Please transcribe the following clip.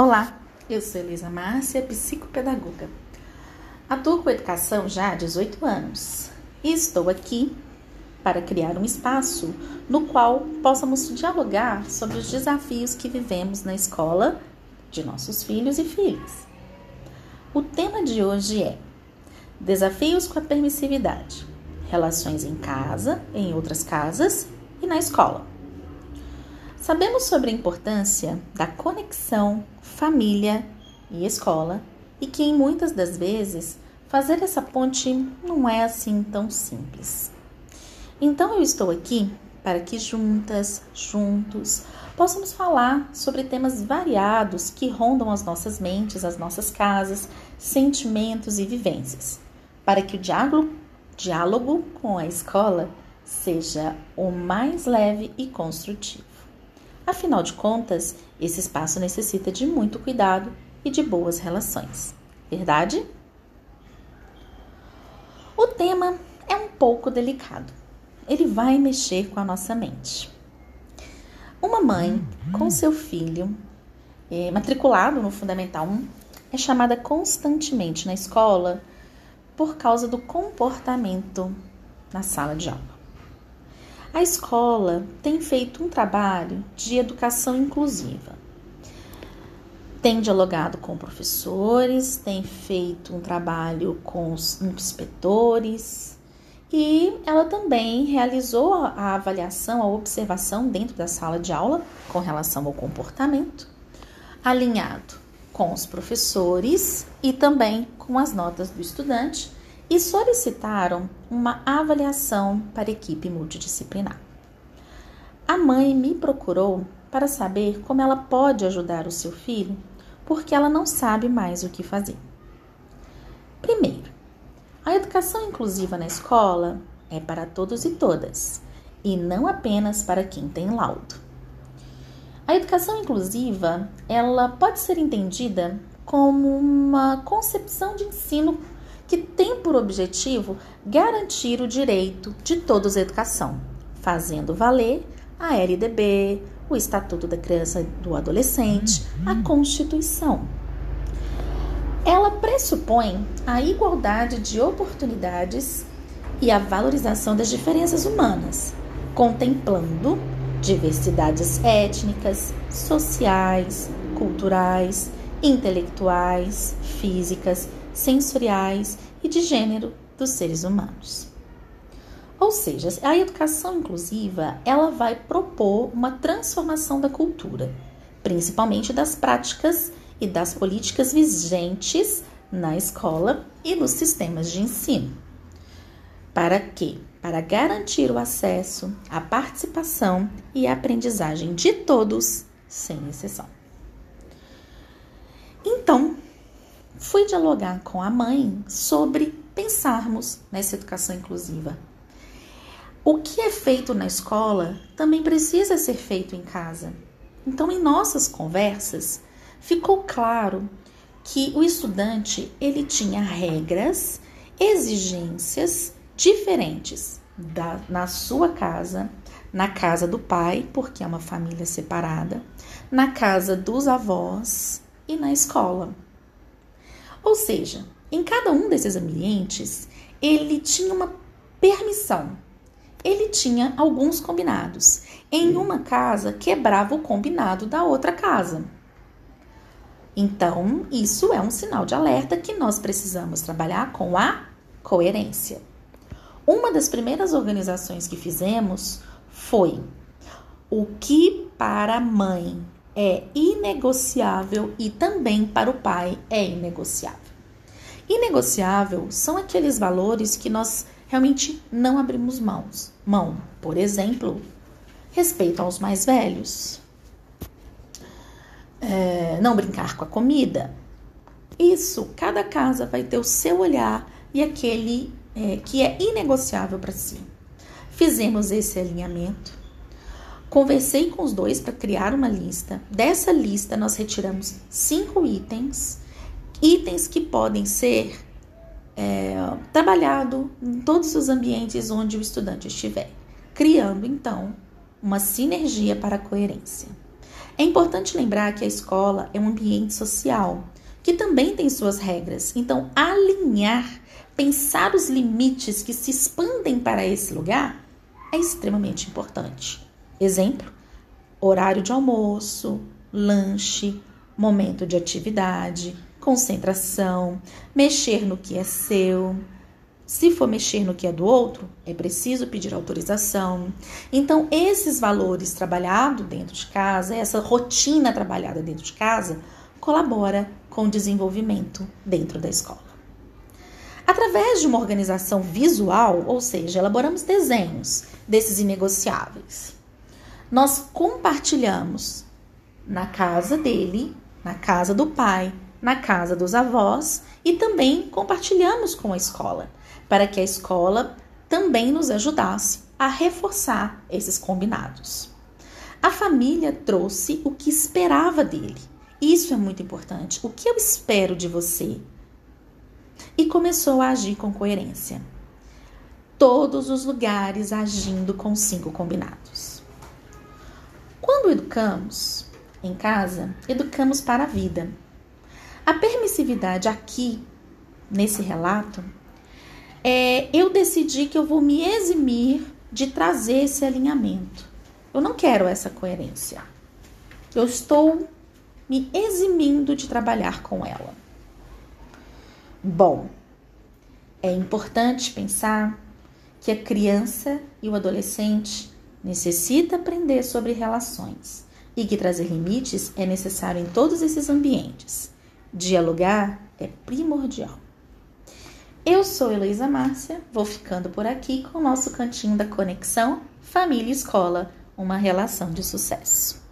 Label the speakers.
Speaker 1: Olá, eu sou Elisa Márcia, psicopedagoga. Atuo com educação já há 18 anos e estou aqui para criar um espaço no qual possamos dialogar sobre os desafios que vivemos na escola de nossos filhos e filhas. O tema de hoje é Desafios com a permissividade, relações em casa, em outras casas e na escola. Sabemos sobre a importância da conexão família e escola e que em muitas das vezes fazer essa ponte não é assim tão simples. Então eu estou aqui para que juntas, juntos, possamos falar sobre temas variados que rondam as nossas mentes, as nossas casas, sentimentos e vivências, para que o diálogo, diálogo com a escola seja o mais leve e construtivo. Afinal de contas, esse espaço necessita de muito cuidado e de boas relações. Verdade? O tema é um pouco delicado. Ele vai mexer com a nossa mente. Uma mãe com seu filho, é, matriculado no Fundamental 1, é chamada constantemente na escola por causa do comportamento na sala de aula. A escola tem feito um trabalho de educação inclusiva. Tem dialogado com professores, tem feito um trabalho com os inspetores e ela também realizou a avaliação, a observação dentro da sala de aula com relação ao comportamento, alinhado com os professores e também com as notas do estudante e solicitaram uma avaliação para equipe multidisciplinar. A mãe me procurou para saber como ela pode ajudar o seu filho, porque ela não sabe mais o que fazer. Primeiro, a educação inclusiva na escola é para todos e todas, e não apenas para quem tem laudo. A educação inclusiva, ela pode ser entendida como uma concepção de ensino que tem por objetivo garantir o direito de todos à educação, fazendo valer a LDB, o Estatuto da Criança e do Adolescente, a Constituição. Ela pressupõe a igualdade de oportunidades e a valorização das diferenças humanas, contemplando diversidades étnicas, sociais, culturais, intelectuais, físicas, sensoriais e de gênero dos seres humanos. Ou seja, a educação inclusiva, ela vai propor uma transformação da cultura, principalmente das práticas e das políticas vigentes na escola e nos sistemas de ensino. Para quê? Para garantir o acesso, a participação e a aprendizagem de todos, sem exceção. Então, fui dialogar com a mãe sobre pensarmos nessa educação inclusiva. O que é feito na escola também precisa ser feito em casa. Então, em nossas conversas, ficou claro que o estudante ele tinha regras, exigências diferentes da, na sua casa, na casa do pai, porque é uma família separada, na casa dos avós e na escola. Ou seja, em cada um desses ambientes, ele tinha uma permissão. Ele tinha alguns combinados. Em uma casa, quebrava o combinado da outra casa. Então, isso é um sinal de alerta que nós precisamos trabalhar com a coerência. Uma das primeiras organizações que fizemos foi o que para a mãe é inegociável e também para o pai é inegociável. Inegociável são aqueles valores que nós realmente não abrimos mãos. Mão, por exemplo, respeito aos mais velhos, é, não brincar com a comida. Isso, cada casa vai ter o seu olhar e aquele é, que é inegociável para si. Fizemos esse alinhamento Conversei com os dois para criar uma lista. Dessa lista, nós retiramos cinco itens, itens que podem ser é, trabalhado em todos os ambientes onde o estudante estiver, criando então uma sinergia para a coerência. É importante lembrar que a escola é um ambiente social que também tem suas regras. Então, alinhar, pensar os limites que se expandem para esse lugar é extremamente importante. Exemplo: horário de almoço, lanche, momento de atividade, concentração, mexer no que é seu. Se for mexer no que é do outro, é preciso pedir autorização. Então, esses valores trabalhados dentro de casa, essa rotina trabalhada dentro de casa, colabora com o desenvolvimento dentro da escola. Através de uma organização visual, ou seja, elaboramos desenhos desses inegociáveis. Nós compartilhamos na casa dele, na casa do pai, na casa dos avós e também compartilhamos com a escola, para que a escola também nos ajudasse a reforçar esses combinados. A família trouxe o que esperava dele. Isso é muito importante. O que eu espero de você? e começou a agir com coerência. Todos os lugares agindo com cinco combinados. Quando educamos em casa, educamos para a vida. A permissividade aqui, nesse relato, é eu decidi que eu vou me eximir de trazer esse alinhamento. Eu não quero essa coerência. Eu estou me eximindo de trabalhar com ela. Bom, é importante pensar que a criança e o adolescente necessita aprender sobre relações e que trazer limites é necessário em todos esses ambientes. Dialogar é primordial. Eu sou Heloísa Márcia, vou ficando por aqui com o nosso cantinho da conexão Família Escola, uma relação de sucesso.